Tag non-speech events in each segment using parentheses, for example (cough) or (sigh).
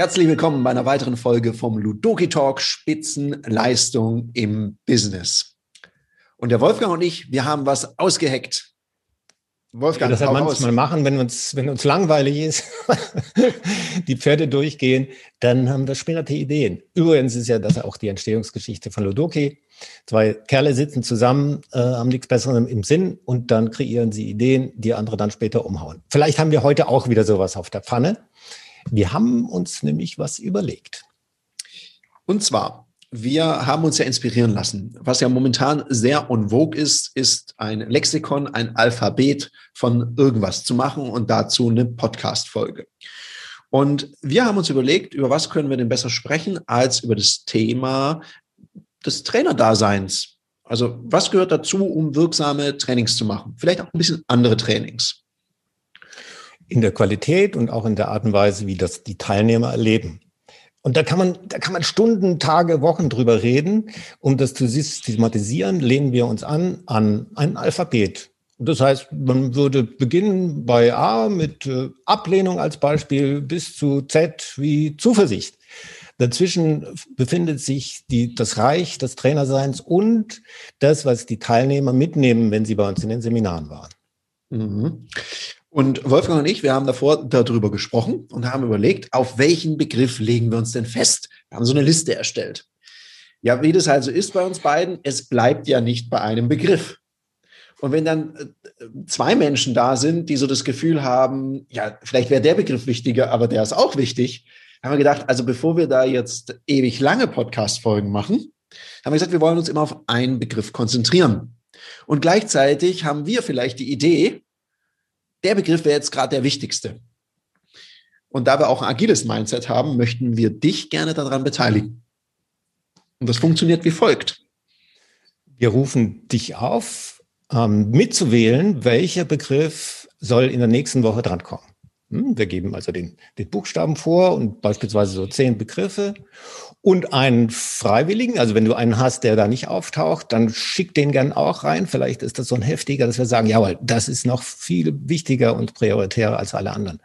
Herzlich willkommen bei einer weiteren Folge vom Ludoki Talk Spitzenleistung im Business. Und der Wolfgang und ich, wir haben was ausgeheckt. Wolfgang, ja, das hat manchmal machen, wenn uns, wenn uns langweilig ist, (laughs) die Pferde durchgehen, dann haben wir später Ideen. Übrigens ist ja das auch die Entstehungsgeschichte von Ludoki. Zwei Kerle sitzen zusammen, äh, haben nichts Besseres im Sinn und dann kreieren sie Ideen, die andere dann später umhauen. Vielleicht haben wir heute auch wieder sowas auf der Pfanne. Wir haben uns nämlich was überlegt. Und zwar, wir haben uns ja inspirieren lassen. Was ja momentan sehr en vogue ist, ist ein Lexikon, ein Alphabet von irgendwas zu machen und dazu eine Podcast-Folge. Und wir haben uns überlegt, über was können wir denn besser sprechen als über das Thema des Trainerdaseins. Also was gehört dazu, um wirksame Trainings zu machen? Vielleicht auch ein bisschen andere Trainings in der Qualität und auch in der Art und Weise, wie das die Teilnehmer erleben. Und da kann man, da kann man Stunden, Tage, Wochen drüber reden. Um das zu systematisieren, lehnen wir uns an an ein Alphabet. Das heißt, man würde beginnen bei A mit äh, Ablehnung als Beispiel bis zu Z wie Zuversicht. Dazwischen befindet sich die, das Reich des Trainerseins und das, was die Teilnehmer mitnehmen, wenn sie bei uns in den Seminaren waren. Mhm. Und Wolfgang und ich, wir haben davor darüber gesprochen und haben überlegt, auf welchen Begriff legen wir uns denn fest? Wir haben so eine Liste erstellt. Ja, wie das also ist bei uns beiden, es bleibt ja nicht bei einem Begriff. Und wenn dann äh, zwei Menschen da sind, die so das Gefühl haben, ja, vielleicht wäre der Begriff wichtiger, aber der ist auch wichtig, haben wir gedacht, also bevor wir da jetzt ewig lange Podcast-Folgen machen, haben wir gesagt, wir wollen uns immer auf einen Begriff konzentrieren. Und gleichzeitig haben wir vielleicht die Idee, der Begriff wäre jetzt gerade der wichtigste. Und da wir auch ein agiles Mindset haben, möchten wir dich gerne daran beteiligen. Und das funktioniert wie folgt. Wir rufen dich auf, ähm, mitzuwählen, welcher Begriff soll in der nächsten Woche drankommen. Hm, wir geben also den, den Buchstaben vor und beispielsweise so zehn Begriffe und einen Freiwilligen. Also wenn du einen hast, der da nicht auftaucht, dann schick den gern auch rein. Vielleicht ist das so ein heftiger, dass wir sagen, jawohl, das ist noch viel wichtiger und prioritärer als alle anderen.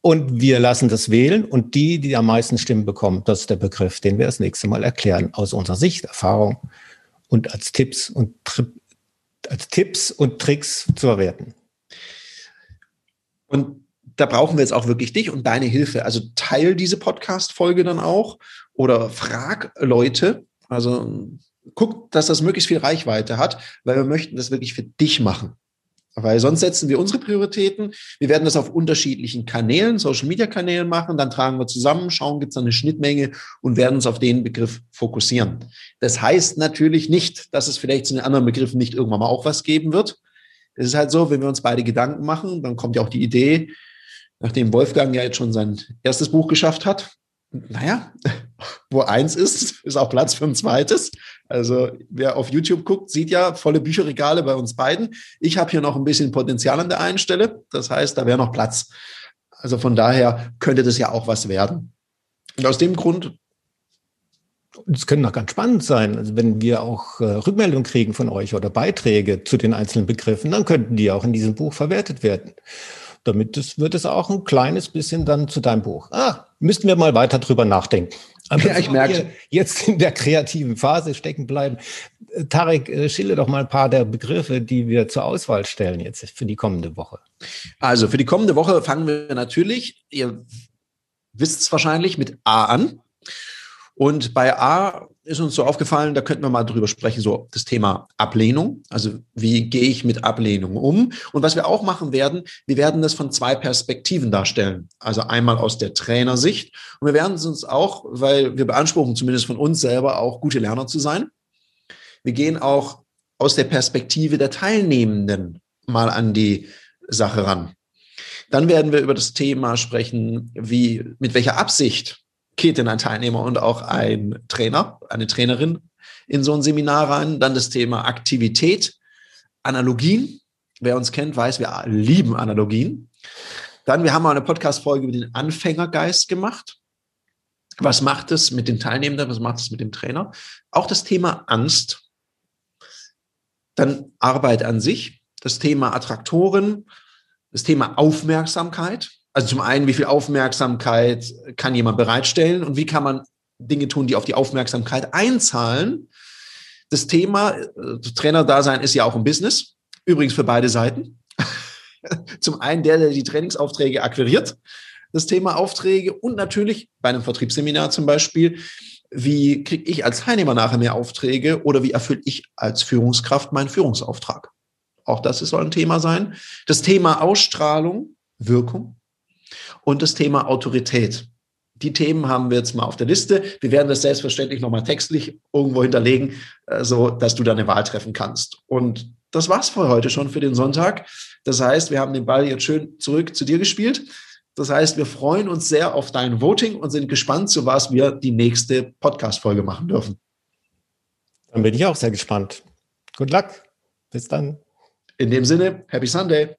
Und wir lassen das wählen und die, die am meisten Stimmen bekommen, das ist der Begriff, den wir das nächste Mal erklären, aus unserer Sicht, Erfahrung und als Tipps und als Tipps und Tricks zu verwerten. Und da brauchen wir jetzt auch wirklich dich und deine Hilfe. Also teil diese Podcast-Folge dann auch oder frag Leute. Also guck, dass das möglichst viel Reichweite hat, weil wir möchten das wirklich für dich machen. Weil sonst setzen wir unsere Prioritäten. Wir werden das auf unterschiedlichen Kanälen, Social-Media-Kanälen machen. Dann tragen wir zusammen, schauen, gibt es eine Schnittmenge und werden uns auf den Begriff fokussieren. Das heißt natürlich nicht, dass es vielleicht zu den anderen Begriffen nicht irgendwann mal auch was geben wird. Es ist halt so, wenn wir uns beide Gedanken machen, dann kommt ja auch die Idee, nachdem Wolfgang ja jetzt schon sein erstes Buch geschafft hat, naja, (laughs) wo eins ist, ist auch Platz für ein zweites. Also wer auf YouTube guckt, sieht ja volle Bücherregale bei uns beiden. Ich habe hier noch ein bisschen Potenzial an der einen Stelle. Das heißt, da wäre noch Platz. Also von daher könnte das ja auch was werden. Und aus dem Grund. Es könnte noch ganz spannend sein. Also wenn wir auch äh, Rückmeldungen kriegen von euch oder Beiträge zu den einzelnen Begriffen, dann könnten die auch in diesem Buch verwertet werden damit das, wird es auch ein kleines bisschen dann zu deinem Buch. Ah, müssten wir mal weiter drüber nachdenken. Aber ja, ich merke. Jetzt in der kreativen Phase stecken bleiben. Äh, Tarek, äh, schilder doch mal ein paar der Begriffe, die wir zur Auswahl stellen jetzt für die kommende Woche. Also für die kommende Woche fangen wir natürlich, ihr wisst es wahrscheinlich, mit A an. Und bei A ist uns so aufgefallen, da könnten wir mal drüber sprechen, so das Thema Ablehnung. Also wie gehe ich mit Ablehnung um? Und was wir auch machen werden, wir werden das von zwei Perspektiven darstellen. Also einmal aus der Trainersicht. Und wir werden es uns auch, weil wir beanspruchen zumindest von uns selber auch gute Lerner zu sein. Wir gehen auch aus der Perspektive der Teilnehmenden mal an die Sache ran. Dann werden wir über das Thema sprechen, wie, mit welcher Absicht denn ein Teilnehmer und auch ein Trainer, eine Trainerin in so ein Seminar rein. Dann das Thema Aktivität, Analogien. Wer uns kennt, weiß, wir lieben Analogien. Dann, wir haben mal eine Podcast-Folge über den Anfängergeist gemacht. Was macht es mit den Teilnehmenden? Was macht es mit dem Trainer? Auch das Thema Angst. Dann Arbeit an sich. Das Thema Attraktoren. Das Thema Aufmerksamkeit. Also zum einen, wie viel Aufmerksamkeit kann jemand bereitstellen und wie kann man Dinge tun, die auf die Aufmerksamkeit einzahlen. Das Thema äh, Trainerdasein ist ja auch ein Business, übrigens für beide Seiten. (laughs) zum einen der, der die Trainingsaufträge akquiriert, das Thema Aufträge und natürlich bei einem Vertriebsseminar zum Beispiel, wie kriege ich als Teilnehmer nachher mehr Aufträge oder wie erfülle ich als Führungskraft meinen Führungsauftrag? Auch das soll ein Thema sein. Das Thema Ausstrahlung, Wirkung und das Thema Autorität. Die Themen haben wir jetzt mal auf der Liste. Wir werden das selbstverständlich nochmal textlich irgendwo hinterlegen, äh, so dass du deine Wahl treffen kannst. Und das war's für heute schon für den Sonntag. Das heißt, wir haben den Ball jetzt schön zurück zu dir gespielt. Das heißt, wir freuen uns sehr auf dein Voting und sind gespannt, zu was wir die nächste Podcast-Folge machen dürfen. Dann bin ich auch sehr gespannt. Good luck. Bis dann. In dem Sinne, Happy Sunday.